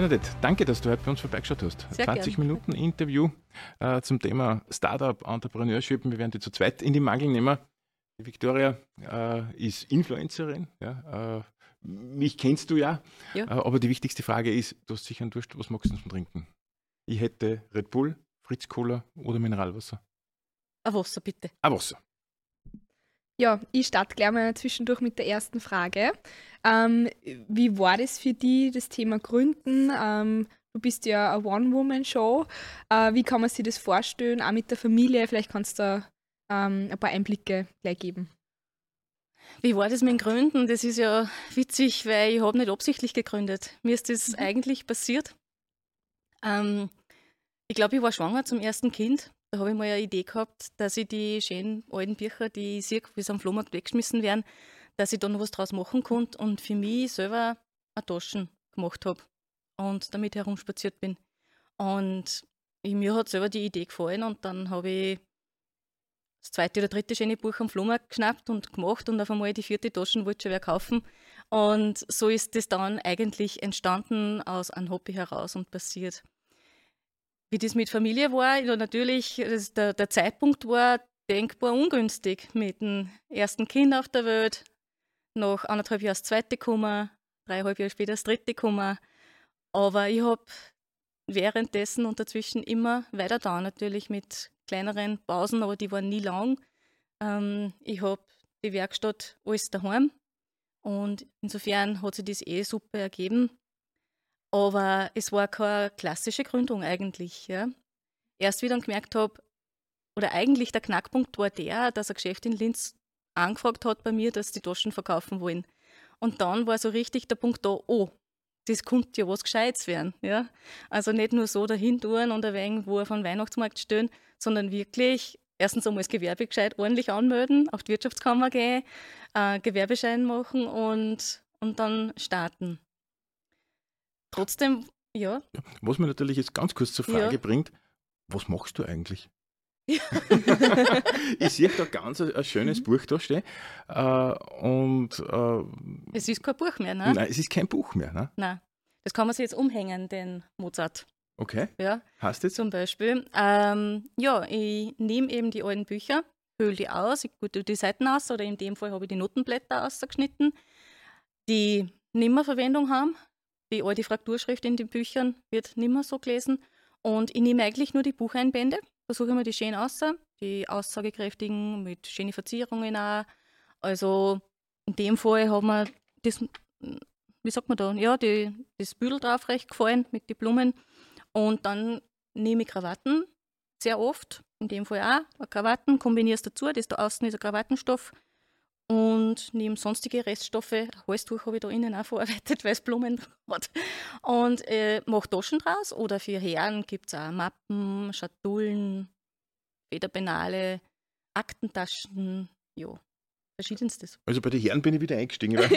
Bernadette, danke, dass du heute bei uns vorbeigeschaut hast. Sehr 20 gern. Minuten Interview äh, zum Thema Startup, Entrepreneurship. Wir werden die zu zweit in die Mangel nehmen. Die Victoria äh, ist Influencerin. Ja, äh, mich kennst du ja. Ja. Äh, aber die wichtigste Frage ist, du hast sicher einen Durst, was magst du zum Trinken? Ich hätte Red Bull, Fritz Cola oder Mineralwasser. Ein Wasser bitte. Ah, Wasser. Ja, ich starte gleich mal zwischendurch mit der ersten Frage. Ähm, wie war das für dich, das Thema Gründen? Ähm, du bist ja eine One-Woman-Show. Äh, wie kann man sich das vorstellen, auch mit der Familie? Vielleicht kannst du da ähm, ein paar Einblicke gleich geben. Wie war das mit den Gründen? Das ist ja witzig, weil ich habe nicht absichtlich gegründet. Mir ist das Mhm. eigentlich passiert. Ähm, ich glaube, ich war schwanger zum ersten Kind. Da habe ich mal eine Idee gehabt, dass ich die schönen alten Bücher, die ich sehe, wie sie am Flohmarkt weggeschmissen werden, dass ich da noch was draus machen konnte und für mich selber eine Taschen gemacht habe und damit herumspaziert bin. Und ich, mir hat selber die Idee gefallen und dann habe ich das zweite oder dritte schöne Buch am Flohmarkt geschnappt und gemacht und auf einmal die vierte Taschen wollte schon wer kaufen. Und so ist das dann eigentlich entstanden aus einem Hobby heraus und passiert. Wie das mit Familie war, ja, natürlich, der, der Zeitpunkt war denkbar ungünstig mit dem ersten Kind auf der Welt, nach anderthalb Jahren das zweite gekommen, dreieinhalb Jahre später das dritte gekommen. Aber ich habe währenddessen und dazwischen immer weiter da, natürlich mit kleineren Pausen, aber die waren nie lang. Ähm, ich habe die Werkstatt alles daheim und insofern hat sich das eh super ergeben. Aber es war keine klassische Gründung eigentlich. Ja. Erst wie dann gemerkt habe, oder eigentlich der Knackpunkt war der, dass ein Geschäft in Linz angefragt hat bei mir, dass die Taschen verkaufen wollen. Und dann war so richtig der Punkt da, oh, das könnte ja was Gescheites werden. Ja? Also nicht nur so dahin tun und ein wenig wo auf den Weihnachtsmarkt stehen, sondern wirklich erstens einmal das Gewerbe gescheit ordentlich anmelden, auf die Wirtschaftskammer gehen, äh, Gewerbeschein machen und, und dann starten. Trotzdem, ja, Was mir natürlich jetzt ganz kurz zur Frage Ja. bringt, was machst du eigentlich? ich sehe da ganz ein, ein schönes Mhm. Buch da stehen. Äh, und äh, es ist kein Buch mehr, ne? nein, es ist kein Buch mehr. Ne? Nein. Das kann man sich jetzt umhängen, den Mozart. Okay, Ja, hast jetzt? zum Beispiel. Ähm, ja, ich nehme eben die alten Bücher, höhle die aus, ich gute die Seiten aus oder in dem Fall habe ich die Notenblätter ausgeschnitten, die nimmer Verwendung haben. Die alte Frakturschrift in den Büchern wird nimmer so gelesen. Und ich nehme eigentlich nur die Bucheinbände, versuche immer die schön aus, die aussagekräftigen mit schönen Verzierungen auch. Also in dem Fall hat mir das, wie sagt man da, ja, die, das Büdel drauf recht gefallen mit den Blumen. Und dann nehme ich Krawatten sehr oft, in dem Fall auch Krawatten, kombiniere es dazu, das da außen ist ein Krawattenstoff und nehme sonstige Reststoffe, Halstuch habe ich da innen auch verarbeitet, weil es Blumen hat und äh, mache Taschen draus oder für Herren gibt es auch Mappen, Schatullen, Federpenale, Aktentaschen, ja, verschiedenstes. Also bei den Herren bin ich wieder eingestiegen.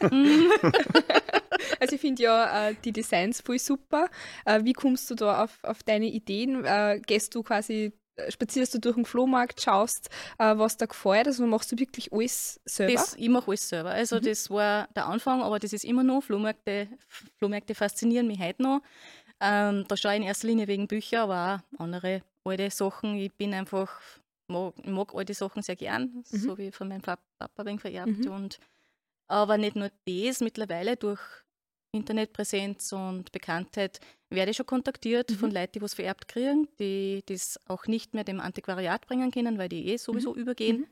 Also ich finde ja äh, die Designs voll super. Äh, wie kommst du da auf, auf deine Ideen? Äh, gehst du quasi, spazierst du durch den Flohmarkt, schaust, äh, was da gefällt? Also machst du wirklich alles selber? Das, ich mache alles selber. Also Mhm. das war der Anfang, aber das ist immer noch. Flohmärkte, Flohmärkte faszinieren mich heute noch. Ähm, da schaue ich in erster Linie wegen Bücher, aber auch andere alte Sachen. Ich bin einfach, mag, mag alte Sachen sehr gern, Mhm. so wie von meinem Pap- Papa ein vererbt. Mhm. Und, aber nicht nur das, mittlerweile durch Internetpräsenz und Bekanntheit werde ich schon kontaktiert Mhm. von Leuten, die was vererbt kriegen, die das auch nicht mehr dem Antiquariat bringen können, weil die eh sowieso übergehen.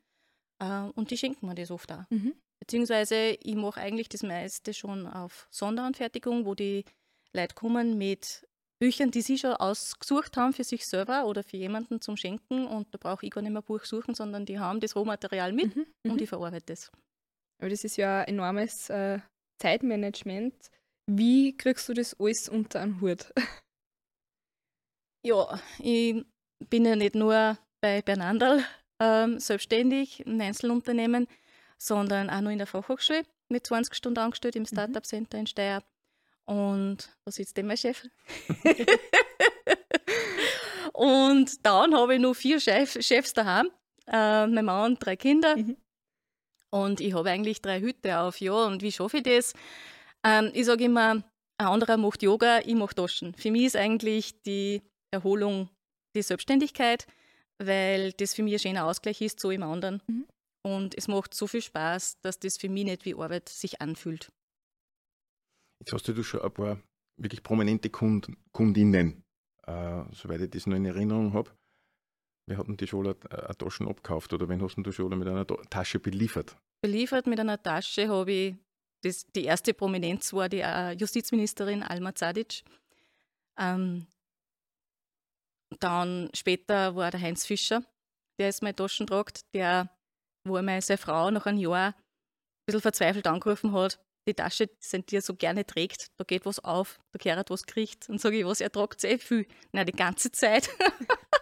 Äh, und die schenken mir das oft auch. Mhm. Beziehungsweise ich mache eigentlich das meiste schon auf Sonderanfertigung, wo die Leute kommen mit Büchern, die sie schon ausgesucht haben für sich selber oder für jemanden zum Schenken. Und da brauche ich gar nicht mehr ein Buch suchen, sondern die haben das Rohmaterial mit Mhm. und Mhm. ich verarbeite es. Aber das ist ja ein enormes äh, Zeitmanagement. Wie kriegst du das alles unter einen Hut? Ja, ich bin ja nicht nur bei Bernandal ähm, selbstständig, ein Einzelunternehmen, sondern auch noch in der Fachhochschule mit 20 Stunden angestellt im Startup Center in Steyr. Und da sitzt eben mein Chef. und dann habe ich noch vier Chef, Chefs daheim, äh, mein Mann und drei Kinder. Mhm. Und ich habe eigentlich drei Hüte auf, ja. Und wie schaffe ich das? Ähm, ich sage immer, ein anderer macht Yoga, ich mache Taschen. Für mich ist eigentlich die Erholung die Selbstständigkeit, weil das für mich ein schöner Ausgleich ist zu im anderen. Mhm. Und es macht so viel Spaß, dass das für mich nicht wie Arbeit sich anfühlt. Jetzt hast du schon ein paar wirklich prominente Kund Kundinnen, äh, soweit ich das noch in Erinnerung habe. Wer hat denn die schon eine Taschen abgekauft oder wen hast du schon mit einer Tasche beliefert? Beliefert mit einer Tasche habe ich, das, die erste Prominenz war die äh, Justizministerin Alma Zadic. Ähm, dann später war der Heinz Fischer, der ist meine Taschen tragt, der, wo meine Frau nach einem Jahr ein bisschen verzweifelt angerufen hat, die Tasche, die er so gerne trägt, da geht was auf, da kehrt was kriegt. Und sage ich, was, er tragt sehr viel. Na, die ganze Zeit.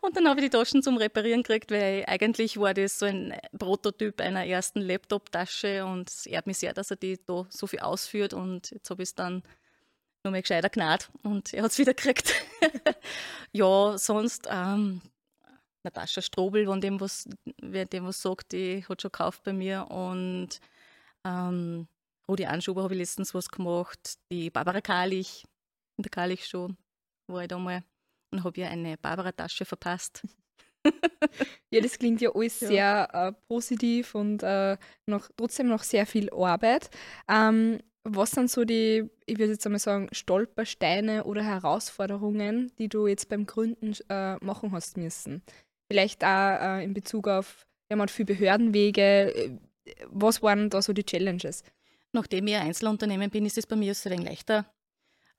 und dann habe ich die Taschen zum Reparieren gekriegt, weil eigentlich war das so ein Prototyp einer ersten Laptop-Tasche und es ehrt mich sehr, dass er die da so viel ausführt und jetzt habe ich es dann noch mal gescheiter gnad und er hat es wieder gekriegt. ja, sonst ähm, Natascha Strobel, wenn dem was, wer dem was sagt, die hat schon gekauft bei mir und ähm, Rudi Anschuber habe ich letztens was gemacht, die Barbara Karlich, in der Karlich Show war ich da mal und habe ihr eine Barbara-Tasche verpasst. ja, das klingt ja alles ja. sehr äh, positiv und äh, noch, trotzdem noch sehr viel Arbeit. Ähm, was sind so die, ich würde jetzt einmal sagen, Stolpersteine oder Herausforderungen, die du jetzt beim Gründen äh, machen hast müssen? Vielleicht auch äh, in Bezug auf, ja, man hat viele Behördenwege. Äh, was waren da so die Challenges? Nachdem ich ein Einzelunternehmen bin, ist es bei mir ein wenig leichter.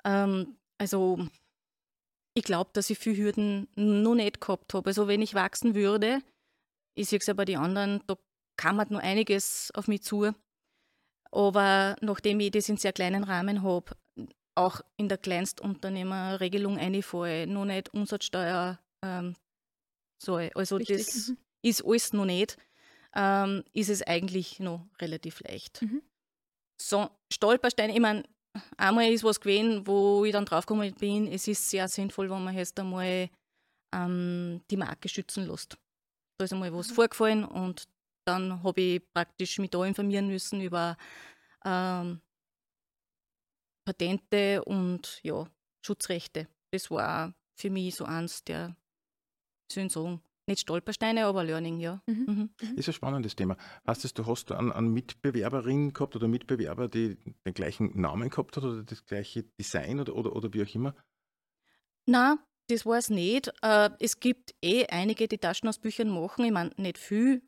Ähm, also ich glaube, dass ich viele Hürden noch nicht gehabt habe. Also wenn ich wachsen würde, ich sehe es ja bei den anderen, da kam halt noch einiges auf mich zu. Aber nachdem ich das in sehr kleinen Rahmen habe, auch in der Kleinstunternehmerregelung einfalle, noch nicht Umsatzsteuer ähm, soll. Also Richtig. das mhm. ist alles noch nicht, ähm, ist es eigentlich noch relativ leicht. Mhm. So, Stolpersteine, ich meine, einmal ist was gewesen, wo ich dann draufgekommen bin, es ist sehr sinnvoll, wenn man jetzt einmal ähm, die Marke schützen lässt. Da ist einmal was mhm. vorgefallen und dann habe ich praktisch mich da informieren müssen über ähm, Patente und ja, Schutzrechte. Das war für mich so eins der, soll ich sagen, nicht Stolpersteine, aber Learning, ja. Mhm. Mhm. mhm. Ist ein spannendes Thema. Hast du, hast du an, an Mitbewerberin gehabt oder Mitbewerber, die den gleichen Namen gehabt hat oder das gleiche Design oder, oder, oder wie auch immer? Na, das war es nicht. Äh, es gibt eh einige, die Taschen aus Büchern machen. Ich meine, nicht viel.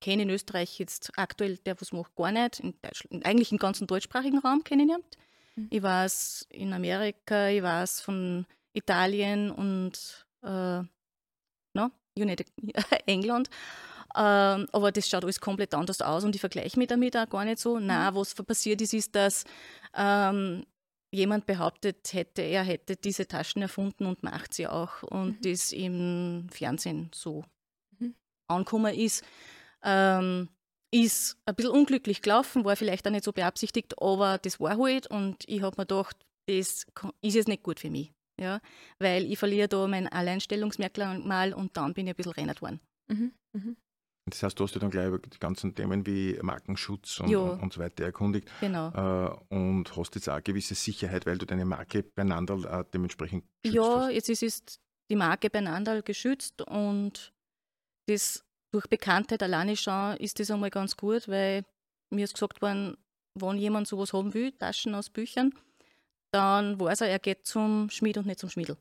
Kenne in Österreich jetzt aktuell, der was macht, gar nicht. In eigentlich im ganzen deutschsprachigen Raum kenne ich nicht. Mhm. Ich weiß in Amerika, ich weiß von Italien und äh, United England. Ähm, aber das schaut alles komplett anders aus und ich vergleiche mich damit auch gar nicht so. Mhm. Na, was passiert ist, ist, dass ähm, jemand behauptet hätte, er hätte diese Taschen erfunden und macht sie auch und mhm. das im Fernsehen so mhm. angekommen ist. Ähm, ist ein bisschen unglücklich gelaufen, war vielleicht auch nicht so beabsichtigt, aber das war halt und ich habe mir gedacht, das ist jetzt nicht gut für mich ja, weil ich verliere da mein Alleinstellungsmerkmal und dann bin ich ein bisschen rennert worden. Mhm. Mhm. Das heißt, du hast dich dann gleich über die ganzen Themen wie Markenschutz und, und, so weiter erkundigt. Genau. Äh, und hast jetzt auch eine gewisse Sicherheit, weil du deine Marke beieinander äh, dementsprechend geschützt Ja, hast. jetzt ist, ist die Marke beieinander geschützt und das durch Bekanntheit alleine schon ist das einmal ganz gut, weil mir ist gesagt worden, wenn jemand sowas haben will, Taschen aus Büchern, dann weiß er, er geht zum Schmied und nicht zum Schmiedel.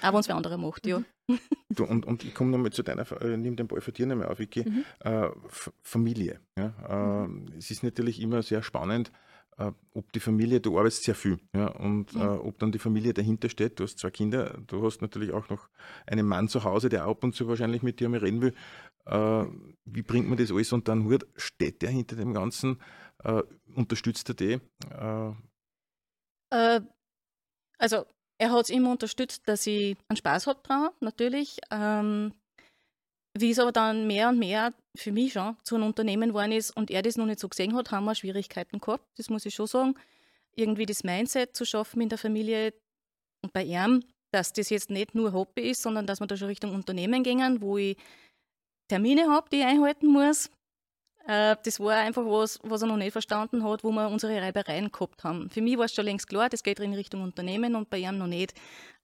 Aber uns wer andere macht, ja. Du, und, und ich komme nochmal zu deiner, äh, nimm den Ball für dir nochmal auf, Vicky. Mhm. Äh, Familie. Ja? Äh, mhm. Es ist natürlich immer sehr spannend, äh, ob die Familie, du arbeitest sehr viel, ja? und mhm. Äh, ob dann die Familie dahinter steht. Du hast zwei Kinder, du hast natürlich auch noch einen Mann zu Hause, der ab und zu wahrscheinlich mit dir mal reden will. Äh, wie bringt man das alles unter den Hut? Steht der hinter dem Ganzen? unterstützt er die? Äh, also er hat es immer unterstützt, dass ich einen Spaß habe dran, natürlich. Ähm, wie es aber dann mehr und mehr für mich schon zu einem Unternehmen geworden ist und er das noch nicht so gesehen hat, haben wir Schwierigkeiten gehabt. Das muss ich schon sagen. Irgendwie das Mindset zu schaffen in der Familie und bei ihm, dass das jetzt nicht nur Hobby ist, sondern dass wir da schon Richtung Unternehmen gehen, wo ich Termine habe, die ich einhalten muss. Äh, das war einfach was, was er noch nicht verstanden hat, wo wir unsere Reibereien gehabt haben. Für mich war es schon längst klar, das geht in Richtung Unternehmen und bei ihm noch nicht.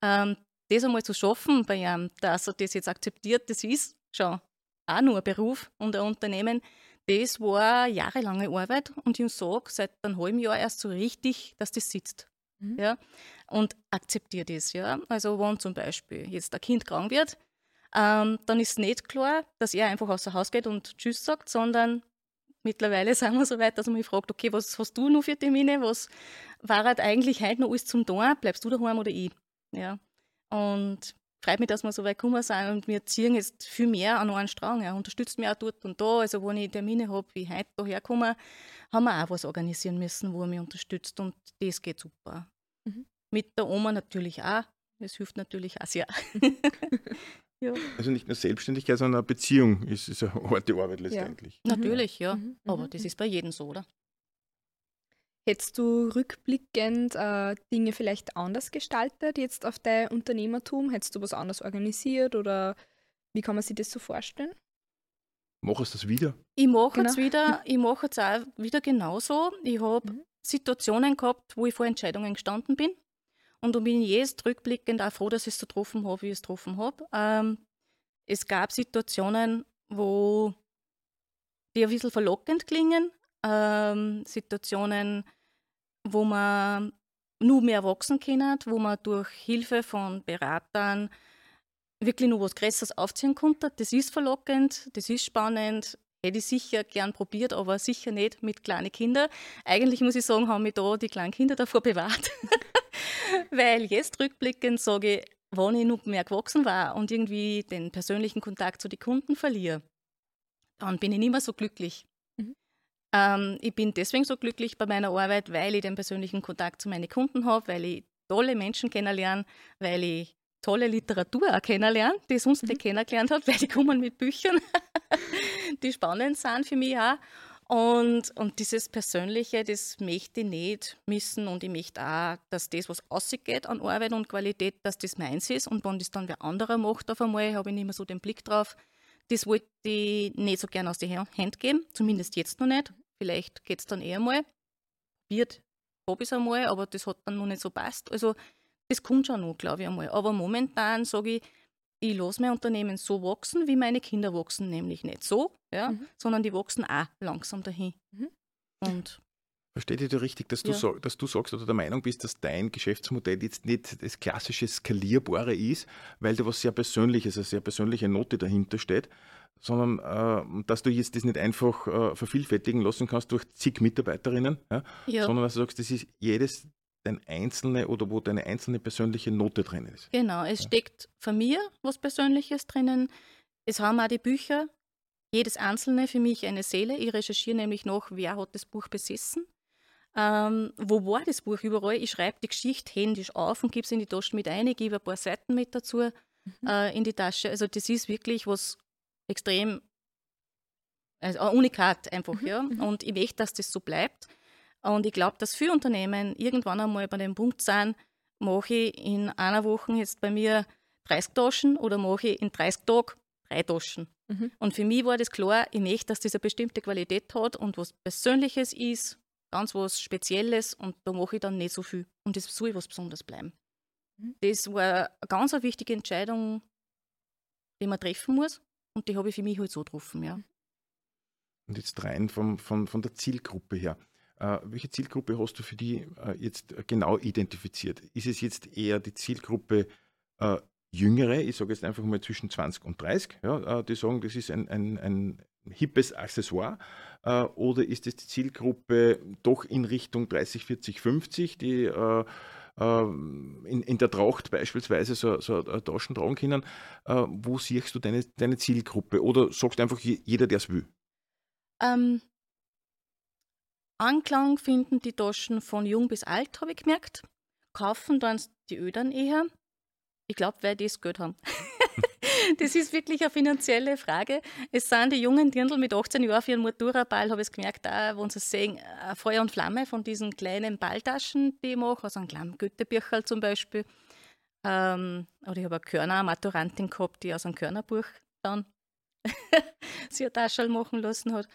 Ähm, das einmal zu schaffen bei ihm, dass er das jetzt akzeptiert, das ist schon auch nur ein Beruf und ein Unternehmen. Das war jahrelange Arbeit und ich sage seit einem halben Jahr erst so richtig, dass das sitzt. Mhm. Ja, und akzeptiert das. Ja. Also, wenn zum Beispiel jetzt ein Kind krank wird, ähm, dann ist nicht klar, dass er einfach außer Haus geht und Tschüss sagt, sondern mittlerweile sind wir so weit, dass man mich fragt, okay, was hast du noch für Termine? Was war halt eigentlich heute noch alles zum Tun? Bleibst du daheim oder ich? Ja. Und freut mich, dass wir so weit gekommen sind und wir ziehen jetzt viel mehr an einen Strang. Er unterstützt mich auch dort und da. Also, wenn ich Termine habe, wie heute hierher komme, haben wir auch was organisieren müssen, wo er mich unterstützt und das geht super. Mhm. Mit der Oma natürlich auch. Das hilft natürlich auch sehr. ja. Also nicht nur Selbstständigkeit, sondern eine Beziehung ist, ist eine harte Arbeit letztendlich. Ja. Natürlich, ja. Mhm. Aber mhm. das ist bei jedem so, oder? Hättest du rückblickend äh, Dinge vielleicht anders gestaltet, jetzt auf dein Unternehmertum? Hättest du was anders organisiert oder wie kann man sich das so vorstellen? Machst du das wieder? Ich mache genau. es wieder, ich mache es auch wieder genauso. Ich habe mhm. Situationen gehabt, wo ich vor Entscheidungen gestanden bin. Und da bin ich jetzt rückblickend auch froh, dass ich es so getroffen habe, wie ich es getroffen habe. Ähm, es gab Situationen, wo die ein bisschen verlockend klingen. Ähm, Situationen, wo man nur mehr wachsen kann, wo man durch Hilfe von Beratern wirklich nur was Größeres aufziehen konnte. Das ist verlockend, das ist spannend. Hätte ich sicher gern probiert, aber sicher nicht mit kleinen Kindern. Eigentlich muss ich sagen, haben mich da die kleinen Kinder davor bewahrt. Weil jetzt rückblickend sage ich, wenn ich noch mehr gewachsen war und irgendwie den persönlichen Kontakt zu den Kunden verliere, dann bin ich nicht mehr so glücklich. Ähm, ich bin deswegen so glücklich bei meiner Arbeit, weil ich den persönlichen Kontakt zu meinen Kunden habe, weil ich tolle Menschen kennenlerne, weil ich tolle Literatur auch kennenlerne, die ich sonst mhm. nicht kennengelernt habe, weil die kommen mit Büchern, die spannend sind für mich auch. Und, und dieses Persönliche, das möchte ich nicht missen und ich möchte auch, dass das, was ausgeht an Arbeit und Qualität, dass das meins ist und wenn das dann wer anderer macht auf einmal, habe ich nicht mehr so den Blick drauf, das wollte ich nicht so gerne aus den Händen geben, zumindest jetzt noch nicht. Vielleicht geht es dann eher mal. Wird, habe ich es einmal, aber das hat dann noch nicht so passt. Also das kommt schon noch, glaube ich einmal. Aber momentan sage ich, ich lasse mein Unternehmen so wachsen, wie meine Kinder wachsen, nämlich nicht so, ja, mhm. sondern die wachsen auch langsam dahin. Mhm. Und Verstehe ich dir richtig, dass du, ja. so, dass du sagst oder der Meinung bist, dass dein Geschäftsmodell jetzt nicht das klassische Skalierbare ist, weil da was sehr Persönliches, eine sehr persönliche Note dahinter steht, sondern äh, dass du jetzt das nicht einfach äh, vervielfältigen lassen kannst durch zig Mitarbeiterinnen, ja, ja. sondern dass du sagst, das ist jedes dein einzelne oder wo deine einzelne persönliche Note drin ist. Genau, es ja. steckt von mir was Persönliches drinnen. Es haben auch die Bücher, jedes einzelne für mich eine Seele. Ich recherchiere nämlich noch, wer hat das Buch besessen. Ähm, wo war das Buch überall? Ich schreibe die Geschichte händisch auf und gebe es in die Tasche mit ein. Ich gebe ein paar Seiten mit dazu mhm. äh, in die Tasche. Also das ist wirklich was extrem, also ein Unikat einfach, mhm. ja. Mhm. Und ich möchte, dass das so bleibt. Und ich glaube, dass viele Unternehmen irgendwann einmal bei dem Punkt sind, mache ich in einer Woche jetzt bei mir 30 Taschen oder mache ich in 30 Tagen drei Taschen. Mhm. Und für mich war das klar, ich möchte, dass das eine bestimmte Qualität hat und was Persönliches ist, ganz was Spezielles und da mache ich dann nicht so viel. Und das soll was Besonderes bleiben. Mhm. Das war eine ganz eine wichtige Entscheidung, die man treffen muss und die habe ich für mich halt so getroffen, ja. Und jetzt rein vom, von, von der Zielgruppe her. Äh, welche Zielgruppe hast du für die äh, jetzt genau identifiziert? Ist es jetzt eher die Zielgruppe äh, Jüngere, ich sage jetzt einfach mal zwischen 20 und 30, ja, die sagen, das ist ein, ein, ein hippes Accessoire? Äh, oder ist es die Zielgruppe doch in Richtung 30, 40, 50, die äh, in, in der Tracht beispielsweise so, so Taschen tragen können? Wo siehst du deine, deine Zielgruppe? Oder sagst einfach jeder, der es will? Ähm, Anklang finden die Taschen von jung bis alt, habe ich gemerkt. Kaufen dann die Ödern eher. Ich glaube, weil die das Geld haben. das ist wirklich eine finanzielle Frage. Es sind die jungen Dirndl mit 18 Jahren für ihren Matura-Ball, habe ich gemerkt, auch, wo sie sehen, Feuer und Flamme von diesen kleinen Balltaschen, die ich mache, also einem kleinen Goethe-Bücherl zum Beispiel. Ähm, oder ich habe eine Körner-Maturantin gehabt, die aus einem Körnerbuch dann sich eine Tasche machen lassen hat.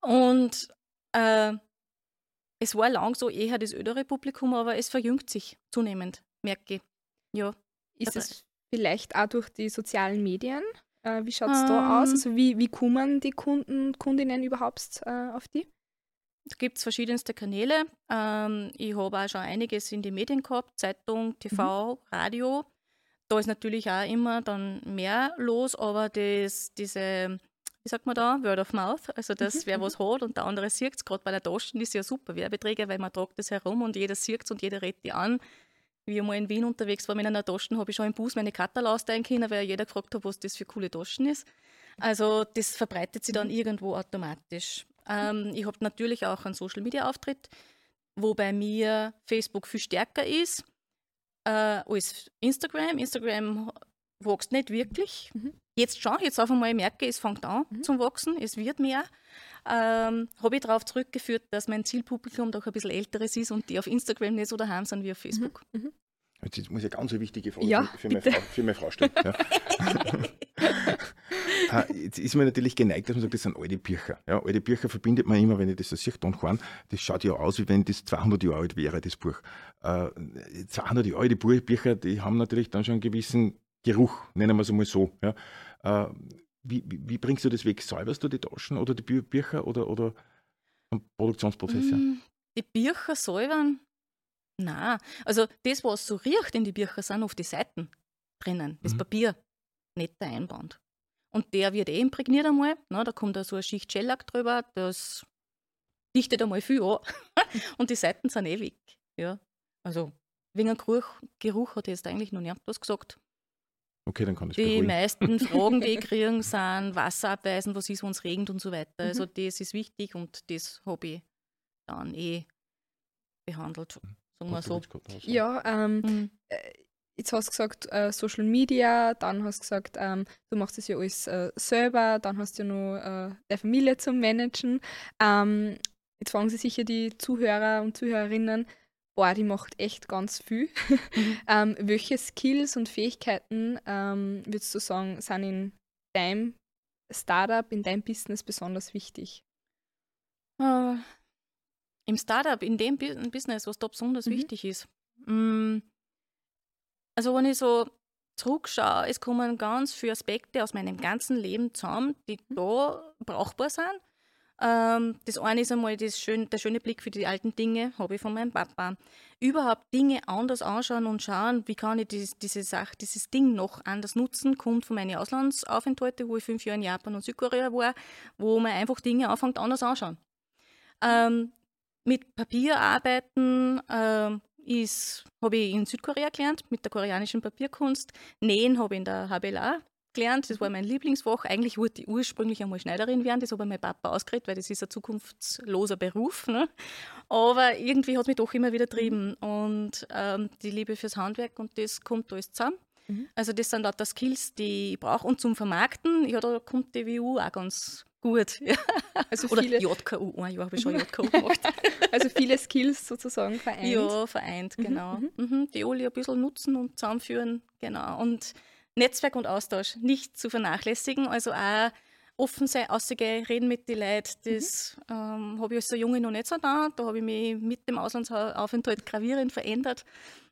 Und äh, es war lang so eher das ältere Publikum, aber es verjüngt sich zunehmend, merke ich. Ja. Ist es vielleicht auch durch die sozialen Medien? Äh, wie schaut es um, da aus? Ähm. Also wie, wie kommen die Kunden, Kundinnen überhaupt äh, auf die? Es gibt verschiedenste Kanäle. Ähm, ich habe auch schon einiges in die Medien gehabt, Zeitung, TV, mhm. Radio. Da ist natürlich auch immer dann mehr los, aber das, diese, wie sagt man da, Word of Mouth, also dass mhm. wer was hat und der andere sieht es, gerade bei der Taschen ist ja super Werbeträger, weil man tragt das herum und jeder sieht es und jeder redet die an. Wie ich mal in Wien unterwegs war mit einer Taschen, habe ich schon im Bus meine Katal aussteigen können, weil jeder gefragt hat, was das für coole Taschen ist. Also das verbreitet sich dann mhm. irgendwo automatisch. Ähm, ich habe natürlich auch einen Social-Media-Auftritt, wo bei mir Facebook viel stärker ist äh, als Instagram. Instagram wächst nicht wirklich. Mhm. Jetzt schon, jetzt auf einmal merke ich, es fängt an mhm. zum Wachsen, es wird mehr. Ähm, habe ich darauf zurückgeführt, dass mein Zielpublikum doch ein bisschen älteres ist und die auf Instagram nicht so daheim sind wie auf Facebook. Mhm. mhm. Jetzt muss ich eine ganz wichtige Frage ja, für, meine Frau, für, meine Frau, stellen. Ja. Ah, jetzt ist man natürlich geneigt, dass man sagt, das sind alte Bücher. Ja, alte Bücher verbindet man immer, wenn ich das so sehe, Don Juan, das schaut ja aus, wie wenn das 200 Jahre alt wäre, das Buch. Äh, 200 Jahre alte Bücher, die haben natürlich dann schon einen gewissen Geruch, nennen wir es einmal so. Ja. Äh, wie, wie, wie, bringst du das weg? Säuberst du die Taschen oder die Bücher oder, oder am Produktionsprozess? Mm, die Bücher säubern? Na, also das, was so riecht in die Bücher, sind auf die Seiten drinnen, das mhm. Papier, nicht der Einband. Und der wird eh imprägniert einmal. Ne? Da kommt da so eine Schicht Shellac drüber, das dichtet einmal viel an. und die Seiten sind eh weg. Ja. Also wegen einem Geruch, Geruch hat jetzt eigentlich noch niemand was gesagt. Okay, dann kann ich Die beruhigen. meisten Fragen, die ich kriegen, sind Wasser abweisen, was ist, wenn es regnet und so weiter. Mhm. Also das ist wichtig und das habe ich dann eh behandelt. Mhm. Sagen wir so. Ja, ähm, mhm. Äh, jetzt hast du gesagt äh, Social Media, dann hast du gesagt, ähm, du machst das ja alles äh, selber, dann hast du ja noch äh, der Familie zum Managen. Ähm, jetzt fragen sich sicher die Zuhörer und Zuhörerinnen, boah, die macht echt ganz viel. Mhm. ähm, welche Skills und Fähigkeiten ähm, würdest du sagen, sind in deinem Startup, in deinem Business besonders wichtig? Uh, Im Startup, in dem Business, was da besonders mhm. wichtig ist. Mm, also wenn ich so zurückschaue, es kommen ganz viele Aspekte aus meinem ganzen Leben zusammen, die mhm. da brauchbar sind. Ähm, das eine ist einmal das schön, der schöne Blick für die alten Dinge, habe ich von meinem Papa. Überhaupt Dinge anders anschauen und schauen, wie kann ich dieses, diese Sache, dieses Ding noch anders nutzen, kommt von meinen Auslandsaufenthalten, wo ich fünf Jahre in Japan und Südkorea war, wo man einfach Dinge anfängt anders anschauen. Ähm, mit Papier arbeiten, ähm, habe ich in Südkorea gelernt mit der koreanischen Papierkunst. Nähen habe ich in der HBLA gelernt. Das war mein Lieblingsfach. Eigentlich wollte ich ursprünglich einmal Schneiderin werden. Das habe mein Papa ausgeredet, weil das ist ein zukunftsloser Beruf. Ne? Aber irgendwie hat es mich doch immer wieder getrieben. Und ähm, die Liebe fürs Handwerk und das kommt alles zusammen. Mhm. Also das sind lauter Skills, die ich brauche. Und zum Vermarkten, ja, da kommt die WU auch ganz gut. Ja. Also Oder viele, JKU, ein Jahr habe ich schon JKU gemacht. also viele Skills sozusagen vereint. Ja, vereint, mhm, genau. Mhm. Mhm. Die alle ein bisschen nutzen und zusammenführen, genau. Und Netzwerk und Austausch nicht zu vernachlässigen, also auch offen sein, ausgehen, reden mit den Leuten, das mhm. ähm, habe ich als so Junge noch nicht so da. Da habe ich mich mit dem Auslandsaufenthalt gravierend verändert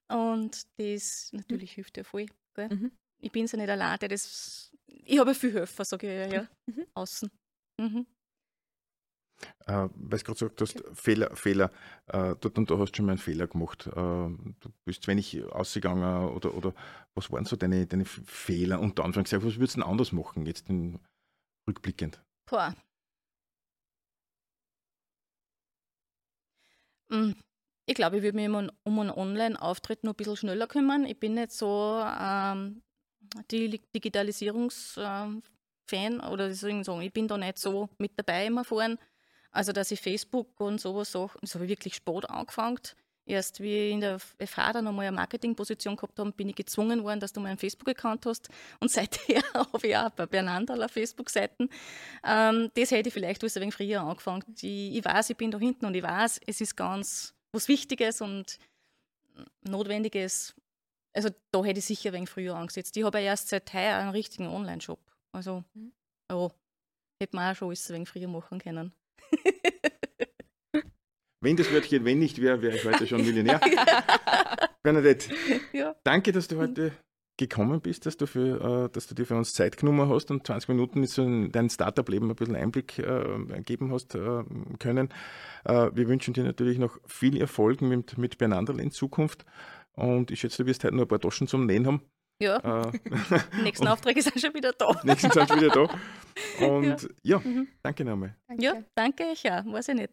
und das natürlich mhm. hilft ja voll. Mhm. Ich bin ja nicht allein, das, ich habe viel Helfer, sage ich ja, ja. Mhm. außen. Äh, weil du gerade gesagt hast, Fehler, Fehler, äh, dort und da hast du schon mal einen Fehler gemacht. Äh, du bist wenig ausgegangen oder, oder was waren so deine, deine Fehler unter Anführungszeichen? Was würdest du denn anders machen, jetzt in, rückblickend? Boah. Hm, ich glaube, ich würde mich um einen Online-Auftritt noch ein bisschen schneller kümmern. Ich bin nicht so ähm, die Digitalisierungs- Fan oder deswegen sagen, ich bin da nicht so mit dabei immer vorn. Also, dass ich Facebook und sowas sage, das habe ich wirklich spät angefangen. Erst wie ich in der FH dann einmal eine Marketingposition gehabt habe, bin ich gezwungen worden, dass du meinen Facebook-Account hast. Und seither habe ich auch bei Bernandal Facebook-Seiten. Ähm, das hätte ich vielleicht ein wenig früher angefangen. Ich, ich weiß, ich bin da hinten und ich weiß, es ist ganz was Wichtiges und Notwendiges. Also da hätte ich sicher ein wenig früher angesetzt. Ich habe ja erst seit heuer einen richtigen Online-Shop. Also, mhm. ja, hätte man auch schon alles ein wenig früher machen können. Wenn das Wörtchen wenn nicht wäre, wäre ich heute schon Millionär. Bernadette, Ja. danke, dass du heute gekommen bist, dass du, für, äh, dass du dir für uns Zeit genommen hast und 20 Minuten so in dein Startup-Leben ein bisschen Einblick äh, geben hast äh, können. Äh, wir wünschen dir natürlich noch viel Erfolg mit, mit Bernandel in Zukunft und ich schätze, du wirst heute noch ein paar Taschen zum Nähen haben. Ja, Äh, nächsten Aufträge sind schon wieder da. nächsten Tag wieder da. Und ja, Mhm. danke nochmal. Danke. Ja, danke, ich auch. Weiß ich nicht.